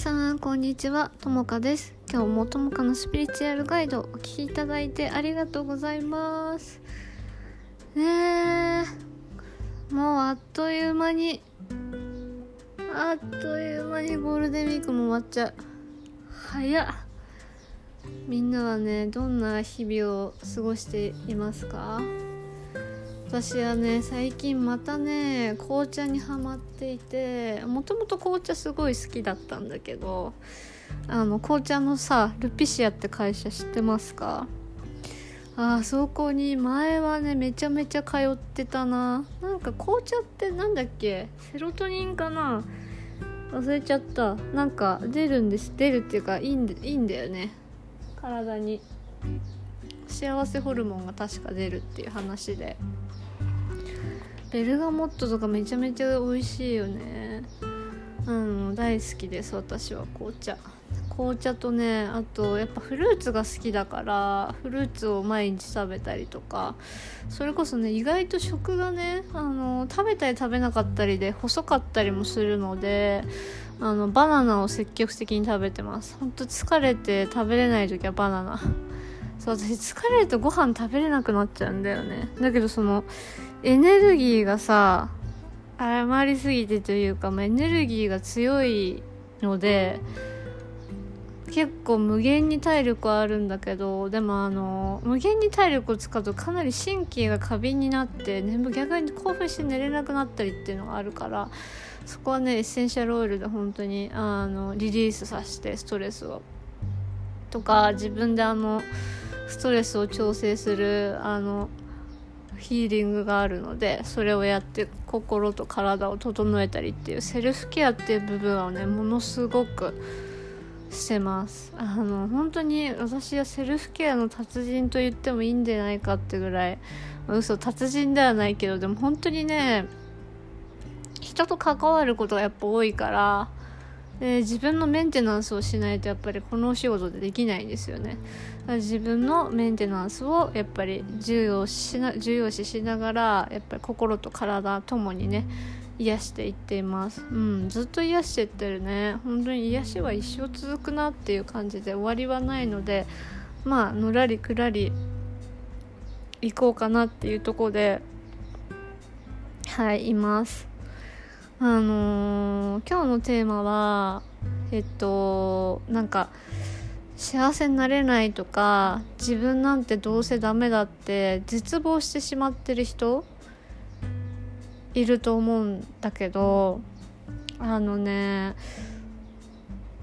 さんこんにちは。ともかです。今日もともかのスピリチュアルガイドお聞きいただいてありがとうございます。ねもうあっという間にあっという間にゴールデンウィークも終わっちゃう。早っ。みんなはねどんな日々を過ごしていますか？私はね最近またね紅茶にはまっていてもともと紅茶すごい好きだったんだけどあの紅茶のさルピシアって会社知ってますか？あそこに前はねめちゃめちゃ通ってたな。なんか紅茶ってなんだっけ？セロトニンかな？忘れちゃった。なんか出るんです。出るっていうかいいんいいんだよね。体に。幸せホルモンが確か出るっていう話で。ベルガモットとかめちゃめちゃ美味しいよね。うん大好きです私は紅茶。紅茶とねあとやっぱフルーツが好きだからフルーツを毎日食べたりとか。それこそね意外と食がねあの食べたり食べなかったりで細かったりもするのであのバナナを積極的に食べてます。ほんと疲れて食べれない時はバナナ。そう私疲れるとご飯食べれなくなっちゃうんだよね。だけどそのエネルギーがさ余りすぎてというか、ま、エネルギーが強いので結構無限に体力はあるんだけどでもあの無限に体力を使うとかなり神経が過敏になって眠逆に興奮して寝れなくなったりっていうのがあるからそこはねエッセンシャルオイルで本当にあのリリースさせてストレスを。とか自分であのストレスを調整するあのヒーリングがあるのでそれをやって心と体を整えたりっていうセルフケアっていう部分はねものすごくしてます。あの本当に私はセルフケアの達人と言ってもいいんじゃないかってぐらい嘘達人ではないけどでも本当にね人と関わることがやっぱ多いからで自分のメンテナンスをしないとやっぱりこのお仕事でできないんですよね。自分のメンテナンスをやっぱり重要しな重要視しながらやっぱり心と体ともにね癒していっています。うんずっと癒してってるね。本当に癒しは一生続くなっていう感じで終わりはないのでまあのらりくらり行こうかなっていうとこではいいます。あのー、今日のテーマはえっとなんか幸せになれないとか自分なんてどうせダメだって絶望してしまってる人いると思うんだけどあのね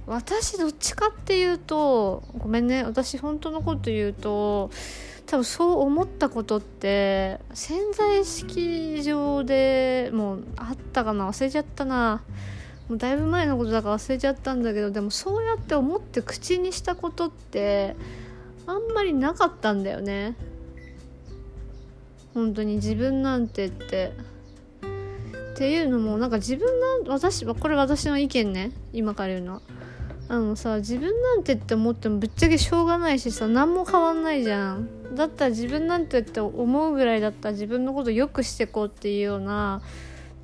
私どっちかっていうとごめんね私本当のこと言うと多分そう思ったことって潜在意識上でもうあったかな忘れちゃったな。もうだいぶ前のことだから忘れちゃったんだけどでもそうやって思って口にしたことってあんまりなかったんだよね。本当に自分なんてって。っていうのもなんか自分な私はこれ私の意見ね。今から言うのは。あのさ自分なんてって思ってもぶっちゃけしょうがないしさ何も変わんないじゃん。だったら自分なんてって思うぐらいだったら自分のこと良くしてこうっていうような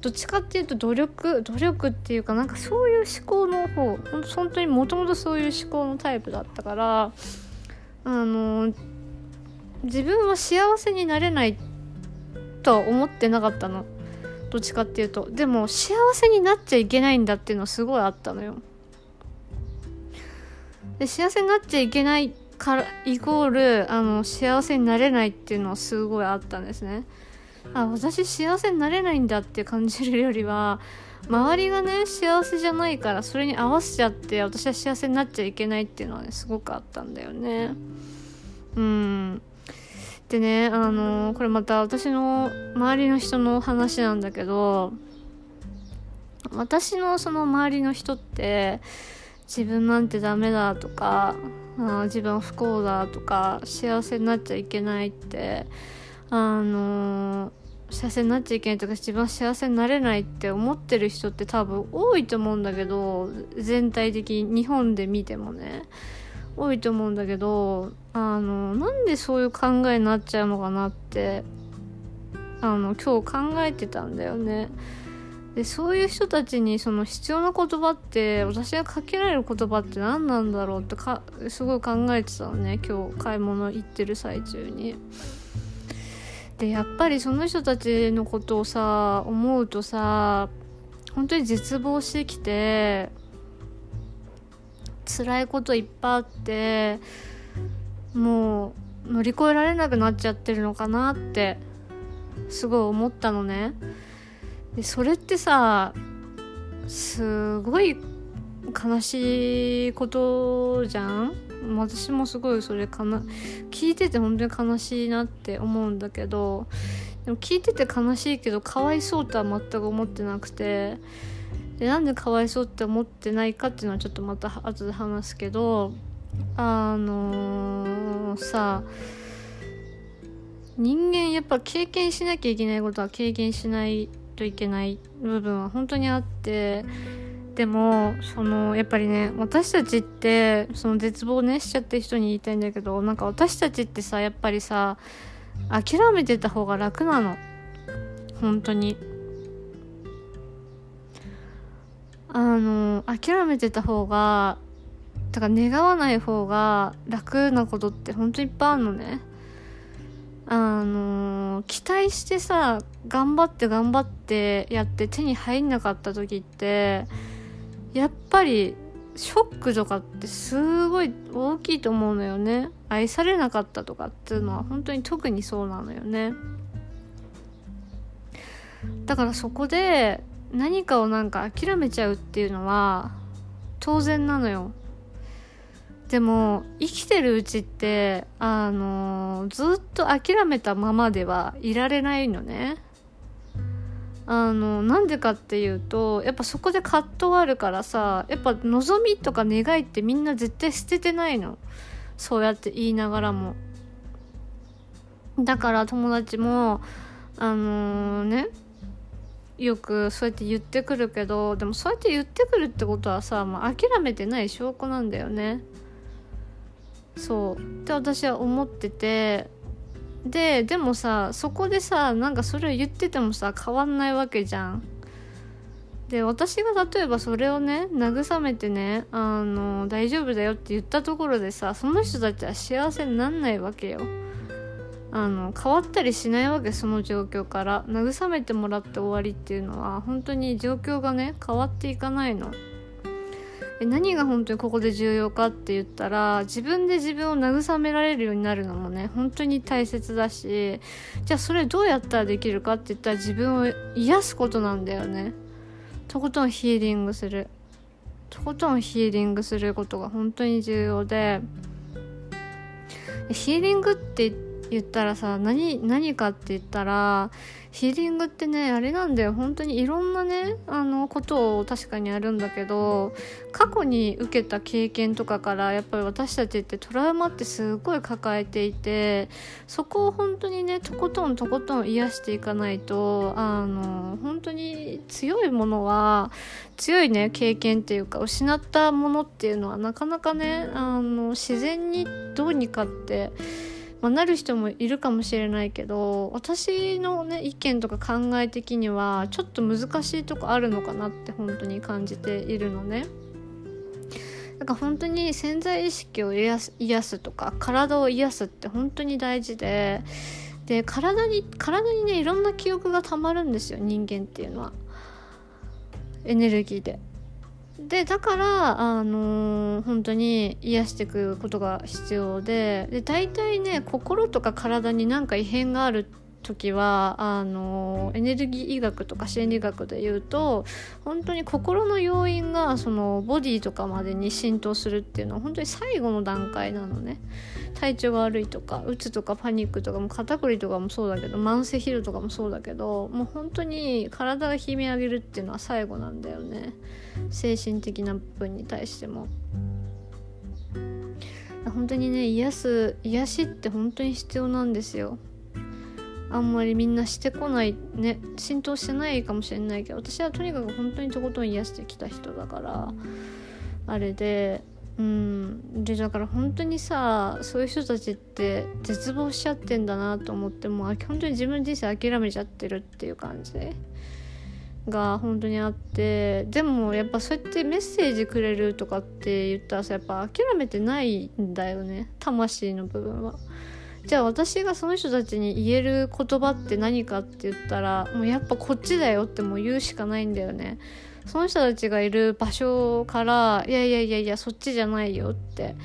どっちかっていうと努力努力っていうかなんかそういう思考の方本当にもともとそういう思考のタイプだったからあの自分は幸せになれないとは思ってなかったの。どっちかっていうと。でも幸せになっちゃいけないんだっていうのはすごいあったのよ。で幸せになっちゃいけないからイコールあの幸せになれないっていうのはすごいあったんですね。あ私幸せになれないんだって感じるよりは周りがね幸せじゃないからそれに合わせちゃって私は幸せになっちゃいけないっていうのはねすごくあったんだよね。うん。でねあのこれまた私の周りの人の話なんだけど私のその周りの人って自分なんてダメだとかあ自分不幸だとか幸せになっちゃいけないってあの幸せになっちゃいけないとか自分は幸せになれないって思ってる人って多分多いと思うんだけど全体的に日本で見てもね多いと思うんだけどあのなんでそういう考えになっちゃうのかなってあの今日考えてたんだよね。でそういう人たちにその必要な言葉って私がかけられる言葉って何なんだろうってかすごい考えてたのね今日買い物行ってる最中に。でやっぱりその人たちのことをさ思うとさ本当に絶望してきて辛いこといっぱいあってもう乗り越えられなくなっちゃってるのかなってすごい思ったのね。でそれってさすごい悲しいことじゃん？私もすごいそれかな聞いてて本当に悲しいなって思うんだけどでも聞いてて悲しいけどかわいそうとは全く思ってなくてでなんでかわいそうって思ってないかっていうのはちょっとまた後で話すけどあのー、さ人間やっぱ経験しなきゃいけないことは経験しないといけない部分は本当にあってでもそのやっぱりね私たちってその絶望ねしちゃって人に言いたいんだけどなんか私たちってさやっぱりさ諦めてた方が楽なの。本当に。あの諦めてた方がだから願わない方が楽なことって本当にいっぱいあるのね。あの期待してさ頑張って頑張ってやって手に入んなかった時ってやっぱりショックとかってすごい大きいと思うのよね。愛されなかったとかっていうのは本当に特にそうなのよね。だからそこで何かをなんか諦めちゃうっていうのは当然なのよ。でも生きてるうちってあのずっと諦めたままではいられないのね。あのなんでかっていうとやっぱそこで葛藤あるからさやっぱ望みとか願いってみんな絶対捨ててないの。そうやって言いながらも。だから友達もあのー、ねよくそうやって言ってくるけどでもそうやって言ってくるってことはさ、まあ、諦めてない証拠なんだよね。そう。って私は思ってて。ででもさそこでさなんかそれを言っててもさ変わんないわけじゃん。で私が例えばそれをね慰めてねあの大丈夫だよって言ったところでさその人たちは幸せになんないわけよ。あの変わったりしないわけその状況から。慰めてもらって終わりっていうのは本当に状況がね変わっていかないの。何が本当にここで重要かって言ったら自分で自分を慰められるようになるのもね本当に大切だしじゃあそれどうやったらできるかって言ったら自分を癒すことなんだよね。とことんヒーリングする。とことんヒーリングすることが本当に重要でヒーリングって言って言ったらさ何何かって言ったらヒーリングってねあれなんだよ。本当にいろんなねあのことを確かにあるんだけど過去に受けた経験とかからやっぱり私たちってトラウマってすごい抱えていてそこを本当にねとことんとことん癒していかないとあの本当に強いものは強いね経験っていうか失ったものっていうのはなかなかねあの自然にどうにかってまあ、なる人もいるかもしれないけど私のね意見とか考え的にはちょっと難しいとこあるのかなって本当に感じているのね。だか本当に潜在意識を癒す癒すとか体を癒すって本当に大事でで体に体にねいろんな記憶がたまるんですよ人間っていうのはエネルギーで。でだからあのー、本当に癒していくことが必要でで大体ね心とか体に何か異変がある時はあのエネルギー医学とか心理学で言うと本当に心の要因がそのボディとかまでに浸透するっていうのは本当に最後の段階なのね。体調が悪いとかうつとかパニックとかも肩こりとかもそうだけど慢性疲労とかもそうだけどもう本当に体が悲鳴上げるっていうのは最後なんだよね。精神的な部分に対しても。本当にね癒す癒しって本当に必要なんですよ。あんまりみんなしてこないね浸透してないかもしれないけど私はとにかく本当にとことん癒してきた人だからあれでうんでだから本当にさそういう人たちって絶望しちゃってんだなと思ってもう本当に自分の人生諦めちゃってるっていう感じが本当にあってでもやっぱそうやってメッセージくれるとかって言ったらさやっぱ諦めてないんだよね魂の部分は。じゃあ私がその人たちに言える言葉って何かって言ったらもうやっぱこっちだよってもう言うしかないんだよね。その人たちがいる場所からいやいやいやいやそっちじゃないよって。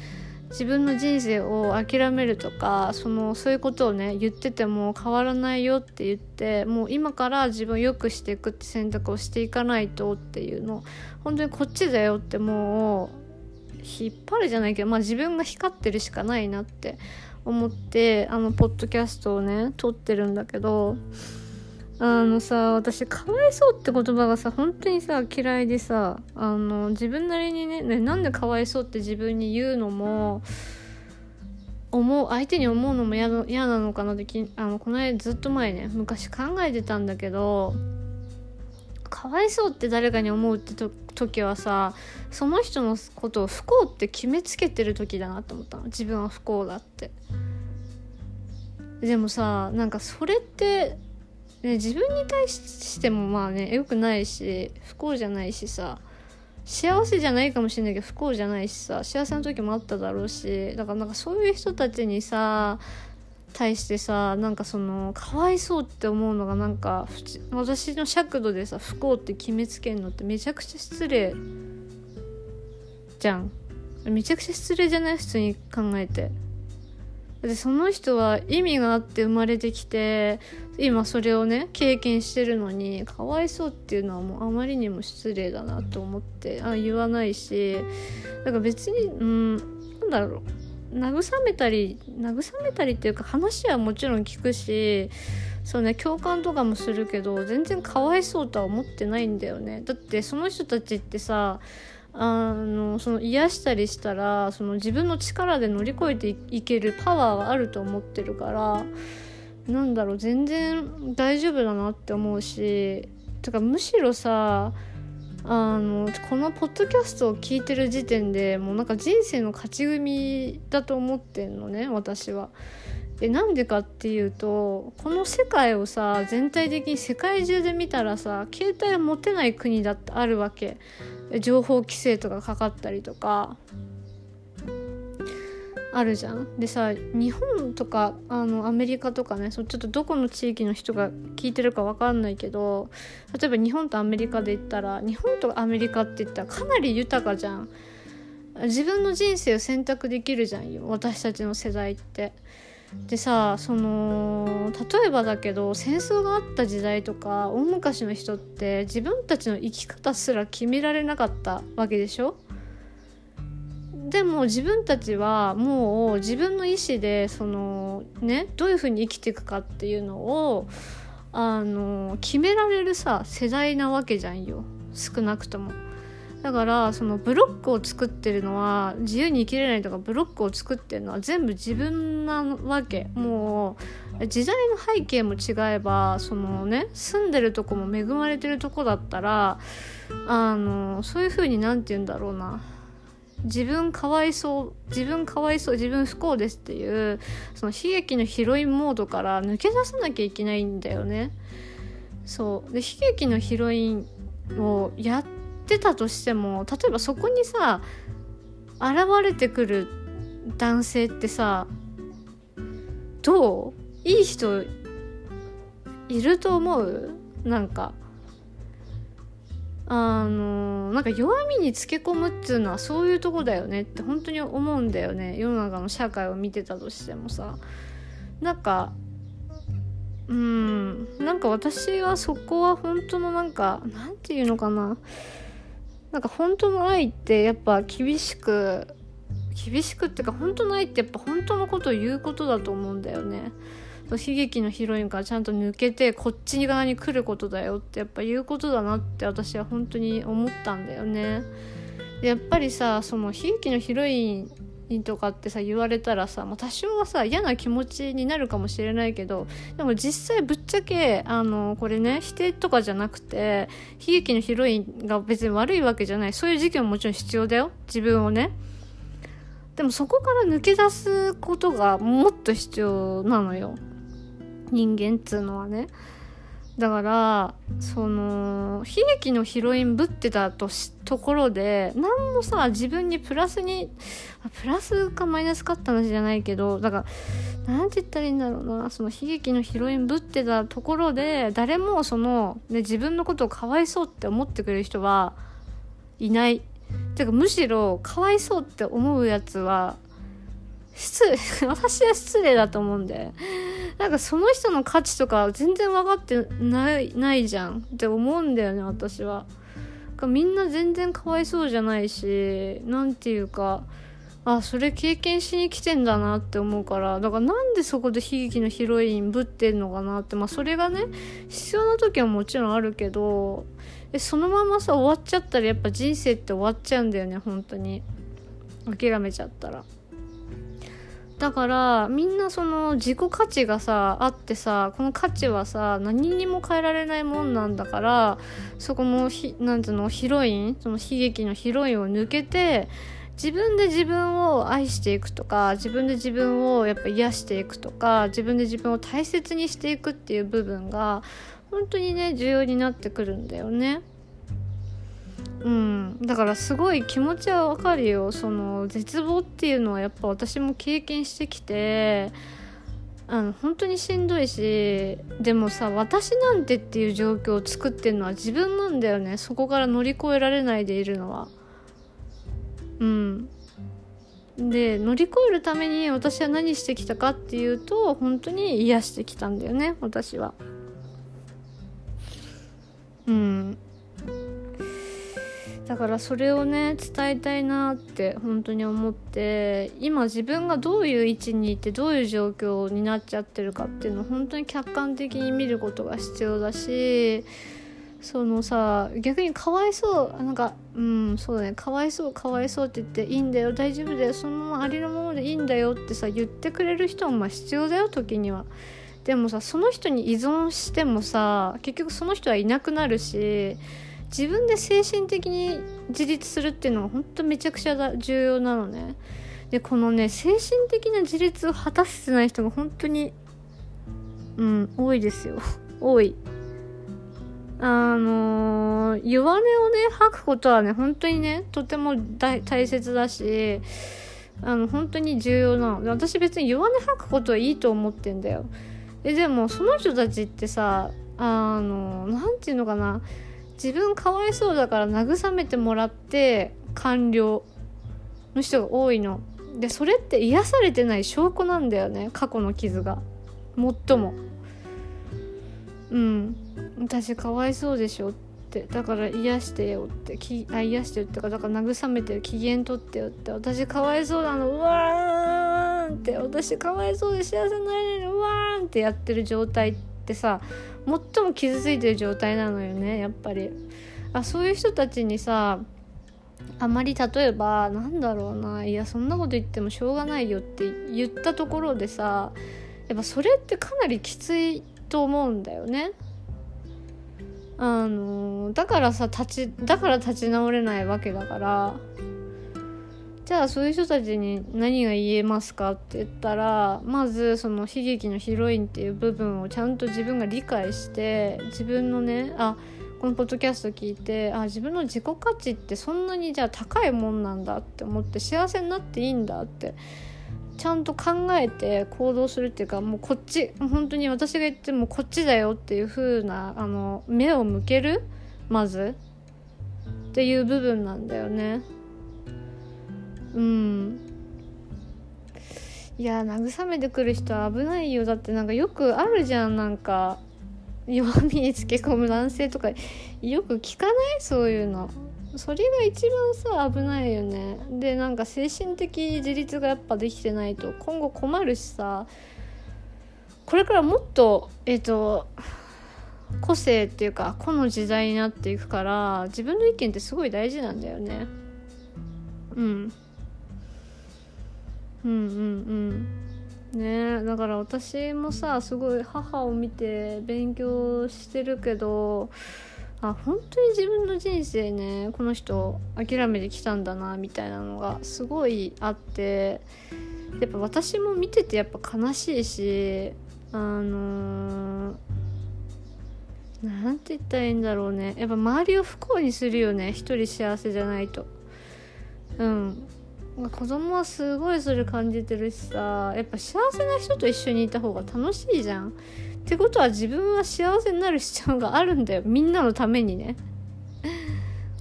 自分の人生を諦めるとかそのそういうことをね言ってても変わらないよって言ってもう今から自分を良くしていくって選択をしていかないとっていうの。本当にこっちだよってもう引っ張るじゃないけど、まあ、自分が光ってるしかないなって。思ってあのポッドキャストをね撮ってるんだけどあのさ私かわいそうって言葉がさ本当にさ嫌いでさあの自分なりにねねなんでかわいそうって自分に言うのも思う相手に思うのも嫌なのかなってきあのこの間ずっと前ね昔考えてたんだけどかわいそうって誰かに思うって時はさその人のことを不幸って決めつけてる時だなと思ったの。自分は不幸だって。でもさなんかそれってね、自分に対してもまあね良くないし不幸じゃないしさ幸せじゃないかもしれないけど不幸じゃないしさ幸せな時もあっただろうしだからなんかそういう人たちにさ対してさなんかそのかわいそうって思うのがなんか私の尺度でさ不幸って決めつけるのってめちゃくちゃ失礼じゃん。めちゃくちゃ失礼じゃない？普通に考えて。でその人は意味があって生まれてきて今それをね経験してるのにかわいそうっていうのはもうあまりにも失礼だなと思ってあ言わないしだから別にうんなんだろう。慰めたり慰めたりっていうか話はもちろん聞くしそうね共感とかもするけど全然かわいそうとは思ってないんだよね。だってその人たちってさあのその癒したりしたらその自分の力で乗り越えていけるパワーはあると思ってるからなんだろう全然大丈夫だなって思うしとかむしろさあのこのポッドキャストを聞いてる時点でもうなんか人生の勝ち組だと思ってんのね私は。でなんでかっていうとこの世界をさ全体的に世界中で見たらさ携帯を持てない国だってあるわけ情報規制とかかかったりとかあるじゃん。でさ日本とかあのアメリカとかねそちょっとどこの地域の人が聞いてるか分かんないけど例えば日本とアメリカで言ったら日本とアメリカって言ったらかなり豊かじゃん。自分の人生を選択できるじゃん私たちの世代って。でさその例えばだけど戦争があった時代とか大昔の人って自分たちの生き方すら決められなかったわけでしょ？でも自分たちはもう自分の意思でそのねどういうふうに生きていくかっていうのをあの決められるさ世代なわけじゃんよ。少なくとも。だからそのブロックを作ってるのは自由に生きれないとかブロックを作ってるのは全部自分なわけ。もう時代の背景も違えばそのね住んでるとこも恵まれてるとこだったらあのそういう風に何て言うんだろうな。自分かわいそう自分かわいそう自分不幸ですっていうその悲劇のヒロインモードから抜け出さなきゃいけないんだよね。そう。で悲劇のヒロインをやってたとしても例えばそこにさ現れてくる男性ってさどう？いい人いると思う？なんか。あのなんか弱みにつけ込むっていうのはそういうとこだよねって本当に思うんだよね。世の中の社会を見てたとしてもさ。なんかうんなんか私はそこは本当のなんかなんていうのかな。なんか本当の愛ってやっぱ厳しく厳しくっていうか本当の愛ってやっぱ本当のことを言うことだと思うんだよね。悲劇のヒロインからちゃんと抜けてこっち側に来ることだよってやっぱ言うことだなって私は本当に思ったんだよね。やっぱりさその悲劇のヒロインとかってさ言われたらさ、まあ、多少はさ嫌な気持ちになるかもしれないけどでも実際ぶっちゃけあのこれね否定とかじゃなくて悲劇のヒロインが別に悪いわけじゃない。そういう時期ももちろん必要だよ。自分をね。でもそこから抜け出すことがもっと必要なのよ。人間っつうのはねだからその悲劇のヒロインぶってたとところで何もさ自分にプラスにプラスかマイナスかって話じゃないけどだから何て言ったらいいんだろうなその悲劇のヒロインぶってたところで誰もその、ね、自分のことをかわいそうって思ってくれる人はいない。てかむしろかわいそうって思うやつは失礼 私は失礼だと思うんでなんかその人の価値とか全然分かってないないじゃん。って思うんだよね私は。みんな全然かわいそうじゃないし何て言うかあそれ経験しに来てんだなって思うから。だからなんでそこで悲劇のヒロインぶってんのかなって。まあそれがね必要な時はもちろんあるけどえそのままさ終わっちゃったらやっぱ人生って終わっちゃうんだよね本当に。諦めちゃったら。だからみんなその自己価値がさあってさこの価値はさ何にも変えられないもんなんだからそこのひなんていうのヒロインその悲劇のヒロインを抜けて自分で自分を愛していくとか自分で自分をやっぱ癒していくとか自分で自分を大切にしていくっていう部分が本当にね重要になってくるんだよね。うん、だからすごい気持ちはわかるよ。その絶望っていうのはやっぱ私も経験してきてあの本当にしんどいしでもさ私なんてっていう状況を作ってるのは自分なんだよね。そこから乗り越えられないでいるのは。うん。で乗り越えるために私は何してきたかっていうと本当に癒してきたんだよね私は。うん。だからそれをね伝えたいなって本当に思って今自分がどういう位置にいてどういう状況になっちゃってるかっていうのを本当に客観的に見ることが必要だしそのさ逆にかわいそうなんかうんそうだねかわいそうかわいそうって言っていいんだよ大丈夫だよそのままありのままでいいんだよってさ言ってくれる人もまあ必要だよ時には。でもさその人に依存してもさ結局その人はいなくなるし自分で精神的に自立するっていうのが本当めちゃくちゃ重要なのね。でこのね精神的な自立を果たせてない人が本当にうん多いですよ。多い。あのー、弱音をね吐くことはね本当にねとても大切だしあの本当に重要なの。私別に弱音吐くことはいいと思ってんだよ。ででもその人たちってさあの何て言うのかな。自分かわいそうだから慰めてもらって完了の人が多いの。でそれって癒されてない証拠なんだよね。過去の傷が。最も。うん。私かわいそうでしょって。だから癒してよって。きあ癒してよってかだから慰めてよ機嫌取ってよって。私かわいそうなの。うわーんって。私かわいそうで幸せになれないの。うわーんってやってる状態ってさ最も傷ついてる状態なのよねやっぱりあそういう人たちにさあまり例えばなんだろうないやそんなこと言ってもしょうがないよって言ったところでさやっぱそれってかなりきついと思うんだよね。あのだからさ立ちだから立ち直れないわけだからじゃあそういう人たちに何が言えますかって言ったらまずその悲劇のヒロインっていう部分をちゃんと自分が理解して自分のねあこのポッドキャスト聞いてあ自分の自己価値ってそんなにじゃあ高いもんなんだって思って幸せになっていいんだってちゃんと考えて行動するっていうかもうこっち本当に私が言ってもこっちだよっていう風なあな目を向けるまずっていう部分なんだよね。うん。いや慰めてくる人は危ないよ。だってなんかよくあるじゃんなんか。弱みにつけ込む男性とかよく聞かない？そういうの。それが一番さ危ないよね。でなんか精神的自立がやっぱできてないと今後困るしさ。これからもっとえっ、ー、と個性っていうか個の時代になっていくから自分の意見ってすごい大事なんだよね。うん。うん。うんうんねだから私もさすごい母を見て勉強してるけどあ本当に自分の人生ねこの人諦めてきたんだなみたいなのがすごいあってやっぱ私も見ててやっぱ悲しいしあのー、て言ったらいいんだろうね。やっぱ周りを不幸にするよね一人幸せじゃないと。うん。子供はすごいそれ感じてるしさやっぱ幸せな人と一緒にいた方が楽しいじゃん。ってことは自分は幸せになる必要があるんだよ。みんなのためにね。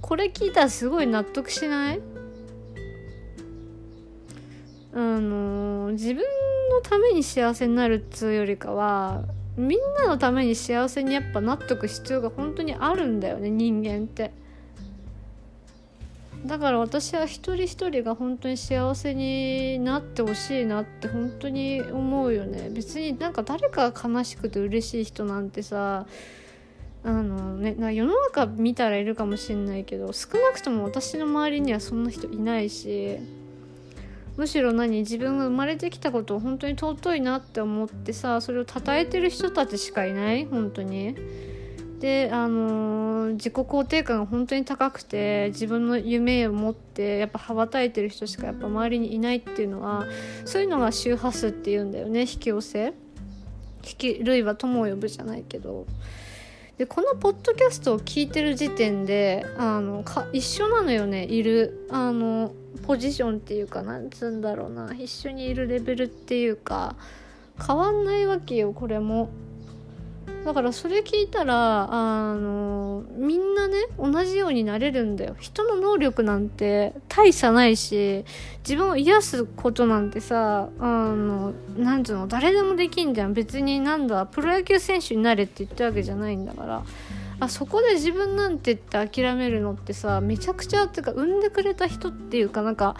これ聞いたらすごい納得しない？あの自分のために幸せになるっつうよりかはみんなのために幸せにやっぱなっとく必要が本当にあるんだよね人間って。だから私は一人一人が本当に幸せになってほしいなって本当に思うよね別になんか誰かが悲しくて嬉しい人なんてさあのね世の中見たらいるかもしんないけど少なくとも私の周りにはそんな人いないしむしろ何自分が生まれてきたことを本当に尊いなって思ってさそれを称えてる人たちしかいない本当に。であのー、自己肯定感が本当に高くて自分の夢を持ってやっぱ羽ばたいてる人しかやっぱ周りにいないっていうのはそういうのが周波数っていうんだよね引き寄せ。引き類は友を呼ぶじゃないけど。でこのポッドキャストを聞いてる時点であのか一緒なのよねいるあのポジションっていうかなんつうんだろうな一緒にいるレベルっていうか変わんないわけよこれも。だからそれ聞いたらあのみんなね同じようになれるんだよ。人の能力なんて大差ないし自分を癒すことなんてさあのなんつうの誰でもできんじゃん。別になんだプロ野球選手になれって言ったわけじゃないんだから。あそこで自分なんてって諦めるのってさめちゃくちゃっていうか産んでくれた人っていうかなんか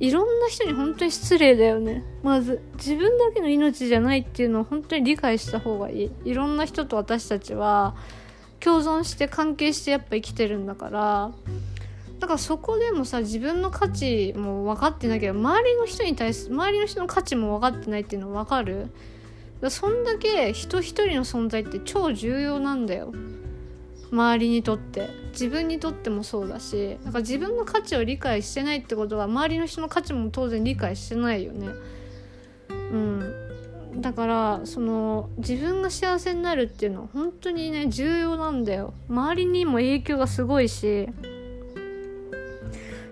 いろんな人に本当に失礼だよね。まず自分だけの命じゃないっていうのを本当に理解した方がいい。いろんな人と私たちは共存して関係してやっぱ生きてるんだから。だからそこでもさ自分の価値も分かってなきゃ周りの人に対する周りの人の価値も分かってないっていうの分かる？そんだけ人一人の存在って超重要なんだよ。周りにとって自分にとってもそうだしなんか自分の価値を理解してないってことは周りの人の価値も当然理解してないよね。うん。だからその自分が幸せになるっていうのは本当にね重要なんだよ。周りにも影響がすごいし。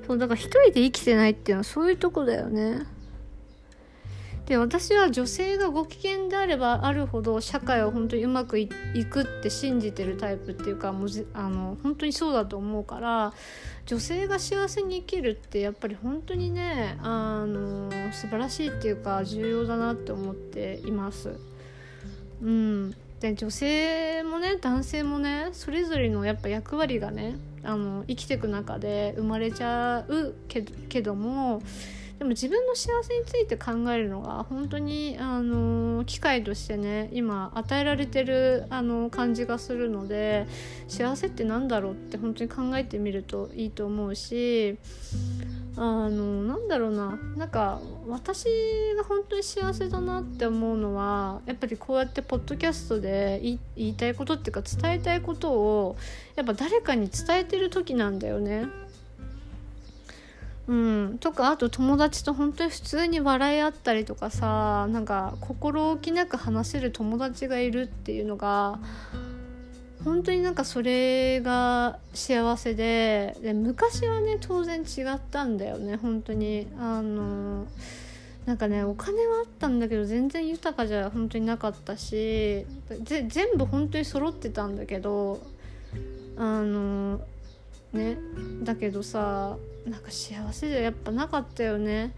そうだから一人で生きてないっていうのはそういうとこだよね。で私は女性がご機嫌であればあるほど社会は本当にうまくいくって信じてるタイプっていうかもうあの本当にそうだと思うから女性が幸せに生きるってやっぱり本当にねあの素晴らしいっていうか重要だなって思っています。うん、で女性もね男性もねそれぞれのやっぱ役割がねあの生きていく中で生まれちゃうけどもでも自分の幸せについて考えるのが本当にあの機会としてね今与えられてるあの感じがするので幸せって何だろうって本当に考えてみるといいと思うしあのなんだろうななんか私が本当に幸せだなって思うのはやっぱりこうやってポッドキャストで言いたいことっていうか伝えたいことをやっぱ誰かに伝えてる時なんだよね。うん、とかあと友達と本当に普通に笑い合ったりとかさなんか心置きなく話せる友達がいるっていうのが本当になんかそれが幸せでで昔はね当然違ったんだよね本当に。あのなんかねお金はあったんだけど全然豊かじゃ本当になかったし全部本当に揃ってたんだけどあのね。だけどさなんか幸せじゃやっぱなかったよね。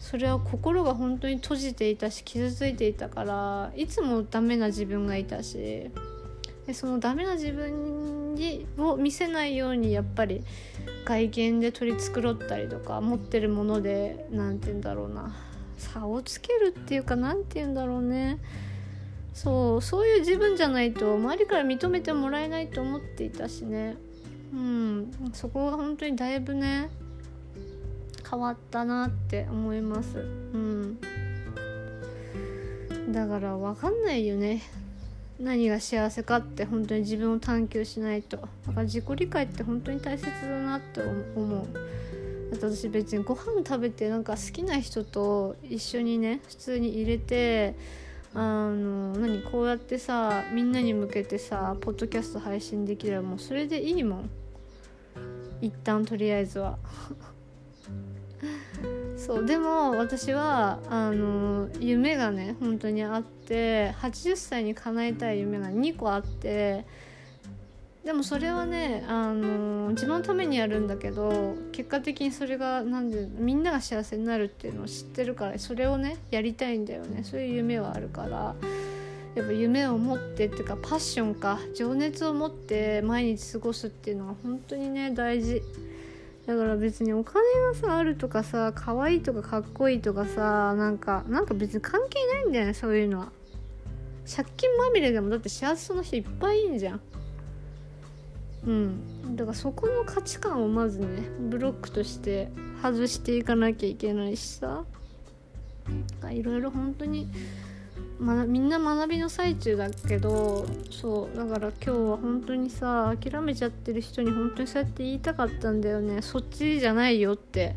それは心が本当に閉じていたし傷ついていたからいつもダメな自分がいたし。でそのダメな自分にを見せないようにやっぱり外見で取り繕ったりとか持ってるもので何て言うんだろうな。差をつけるっていうか何て言うんだろうね。そうそういう自分じゃないと周りから認めてもらえないと思っていたしね。うんそこが本当にだいぶね変わったなって思います。うん。だから分かんないよね。何が幸せかって本当に自分を探求しないと。だから自己理解って本当に大切だなって思う。だって私別にご飯食べてなんか好きな人と一緒にね普通に入れてあの何こうやってさみんなに向けてさポッドキャスト配信できればもうそれでいいもん。一旦とりあえずは。そうでも私はあの夢がね本当にあって80歳に叶えたい夢が2個あってでもそれはねあの自分のためにやるんだけど結果的にそれがなんでみんなが幸せになるっていうのを知ってるからそれをねやりたいんだよね。そういう夢はあるから。やっぱ夢を持ってっていうかパッションか情熱を持って毎日過ごすっていうのは本当にね大事。だから別にお金がさあるとかさ可愛いとかかっこいいとかさなんかなんか別に関係ないんだよねそういうのは。借金まみれでもだって幸せそうな人いっぱいいんじゃん。うん。だからそこの価値観をまずねブロックとして外していかなきゃいけないしさ。いろいろ本当に、ま、みんな学びの最中だけどそうだから今日は本当にさ諦めちゃってる人に本当にそうやって言いたかったんだよね。そっちじゃないよって。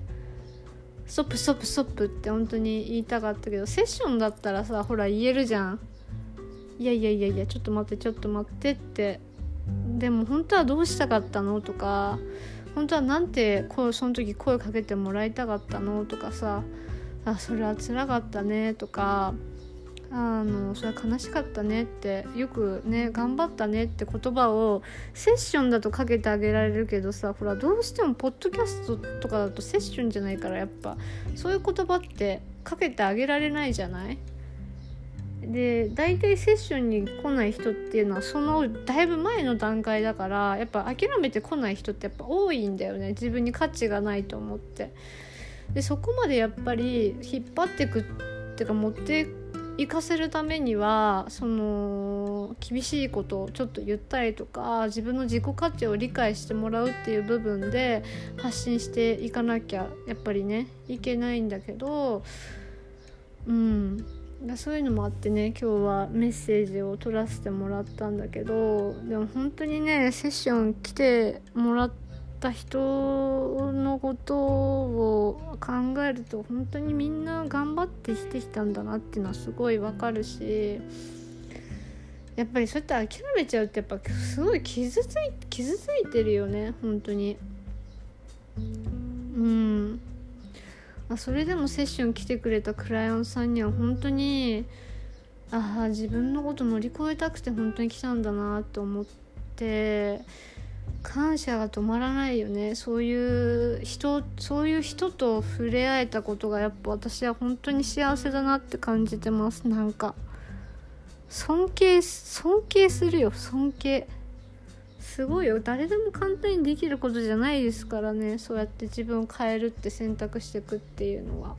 ストップストップストップって本当に言いたかったけどセッションだったらさほら言えるじゃん。いやいやいやいやちょっと待ってちょっと待ってって。でも本当はどうしたかったの？とか本当はなんて声その時声かけてもらいたかったの？とかさあそれは辛かったね。とかあのそれは悲しかったねってよくね頑張ったねって言葉をセッションだとかけてあげられるけどさほらどうしてもポッドキャストとかだとセッションじゃないからやっぱそういう言葉ってかけてあげられないじゃない？で大体セッションに来ない人っていうのはそのだいぶ前の段階だからやっぱ諦めて来ない人ってやっぱ多いんだよね。自分に価値がないと思って。でそこまでやっぱり引っ張ってくっていうか持っていかせるためにはその厳しいことをちょっと言ったりとか自分の自己価値を理解してもらうっていう部分で発信していかなきゃやっぱりねいけないんだけどうん。そういうのもあってね今日はメッセージを取らせてもらったんだけどでも本当にねセッション来てもらってた人のことを考えると本当にみんな頑張ってしてきたんだなっていうのはすごいわかるしやっぱりそうやって諦めちゃうってやっぱすごい傷つい傷ついてるよね本当に。うん。あそれでもセッション来てくれたクライアントさんには本当にああ自分のこと乗り越えたくて本当に来たんだなと思って感謝が止まらないよね。そういう人そういう人と触れ合えたことがやっぱ私は本当に幸せだなって感じてます。なんか尊敬尊敬するよ。尊敬。すごいよ。誰でも簡単にできることじゃないですからね。そうやって自分を変えるって選択してくっていうのは。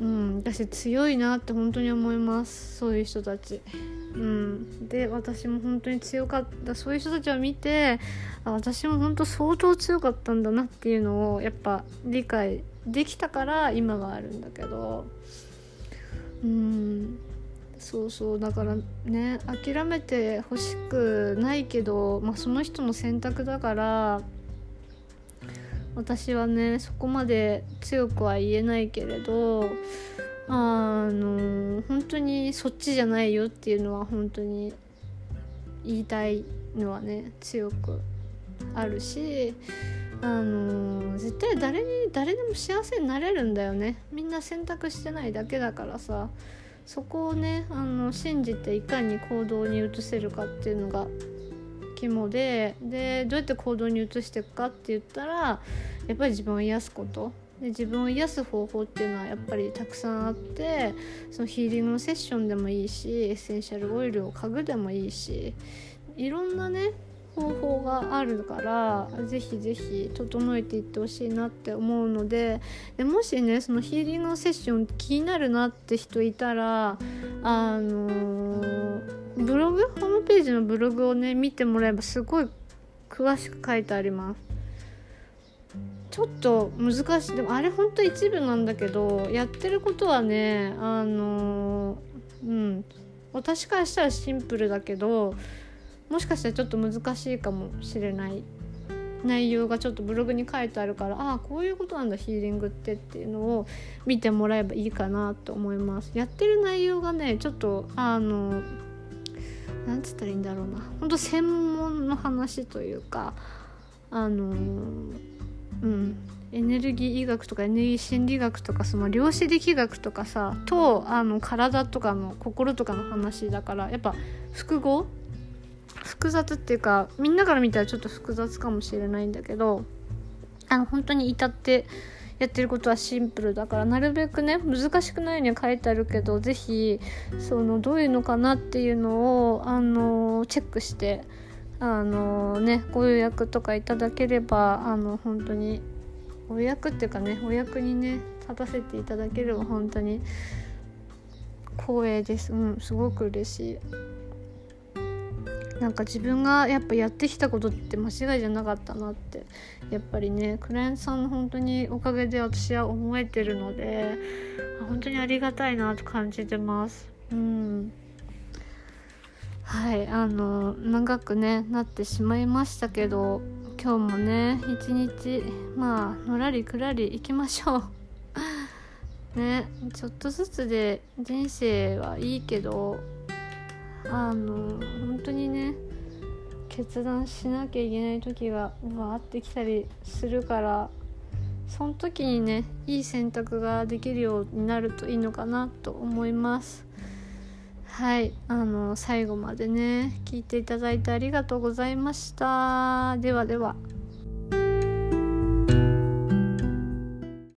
うん。私強いなって本当に思います。そういう人たち。うん。で私も本当に強かった。そういう人たちを見て私も本当相当強かったんだなっていうのをやっぱ理解できたから今があるんだけど。うん。そうそう。だからね諦めてほしくないけど、まあ、その人の選択だから私はねそこまで強くは言えないけれどあの本当にそっちじゃないよっていうのは本当に言いたいのはね強くあるしあの絶対誰に誰でも幸せになれるんだよね。みんな選択してないだけだからさ。そこをねあの信じていかに行動に移せるかっていうのが肝ででどうやって行動に移していくかって言ったらやっぱり自分を癒すこと。で自分を癒す方法っていうのはやっぱりたくさんあってそのヒーリングのセッションでもいいしエッセンシャルオイルを嗅ぐでもいいしいろんなね方法があるからぜひぜひ整えていってほしいなって思うのででもしねそのヒーリングのセッション気になるなって人いたらあの、ブログ？ホームページのブログをね見てもらえばすごい詳しく書いてあります。ちょっと難しい。でもあれほんと一部なんだけどやってることはねあの、うん。私からしたらシンプルだけどもしかしたらちょっと難しいかもしれない。内容がちょっとブログに書いてあるからああこういうことなんだヒーリングってっていうのを見てもらえばいいかなと思います。やってる内容がねちょっとあのなんつったらいいんだろうな。ほんと専門の話というかあのうん。エネルギー医学とかエネルギー心理学とかその量子力学とかさとあの体とかの心とかの話だからやっぱ複合複雑っていうかみんなから見たらちょっと複雑かもしれないんだけどあの本当に至ってやってることはシンプルだからなるべくね難しくないように書いてあるけど是非そのどういうのかなっていうのをあのチェックしてあのねご予約とかいただければあの本当にお役っていうかねお役にね立たせていただければ本当に光栄です。うんすごく嬉しい。なんか自分がやっぱやってきたことって間違いじゃなかったなってやっぱりねクライアントさんの本当におかげで私は思えてるので本当にありがたいなと感じてます。うん。はいあの長くねなってしまいましたけど今日もね一日まあのらりくらり行きましょう。ねちょっとずつで人生はいいけどあの本当にね決断しなきゃいけない時がわーってきたりするからその時にねいい選択ができるようになるといいのかなと思います。はいあの最後までね聞いていただいてありがとうございました。ではでは。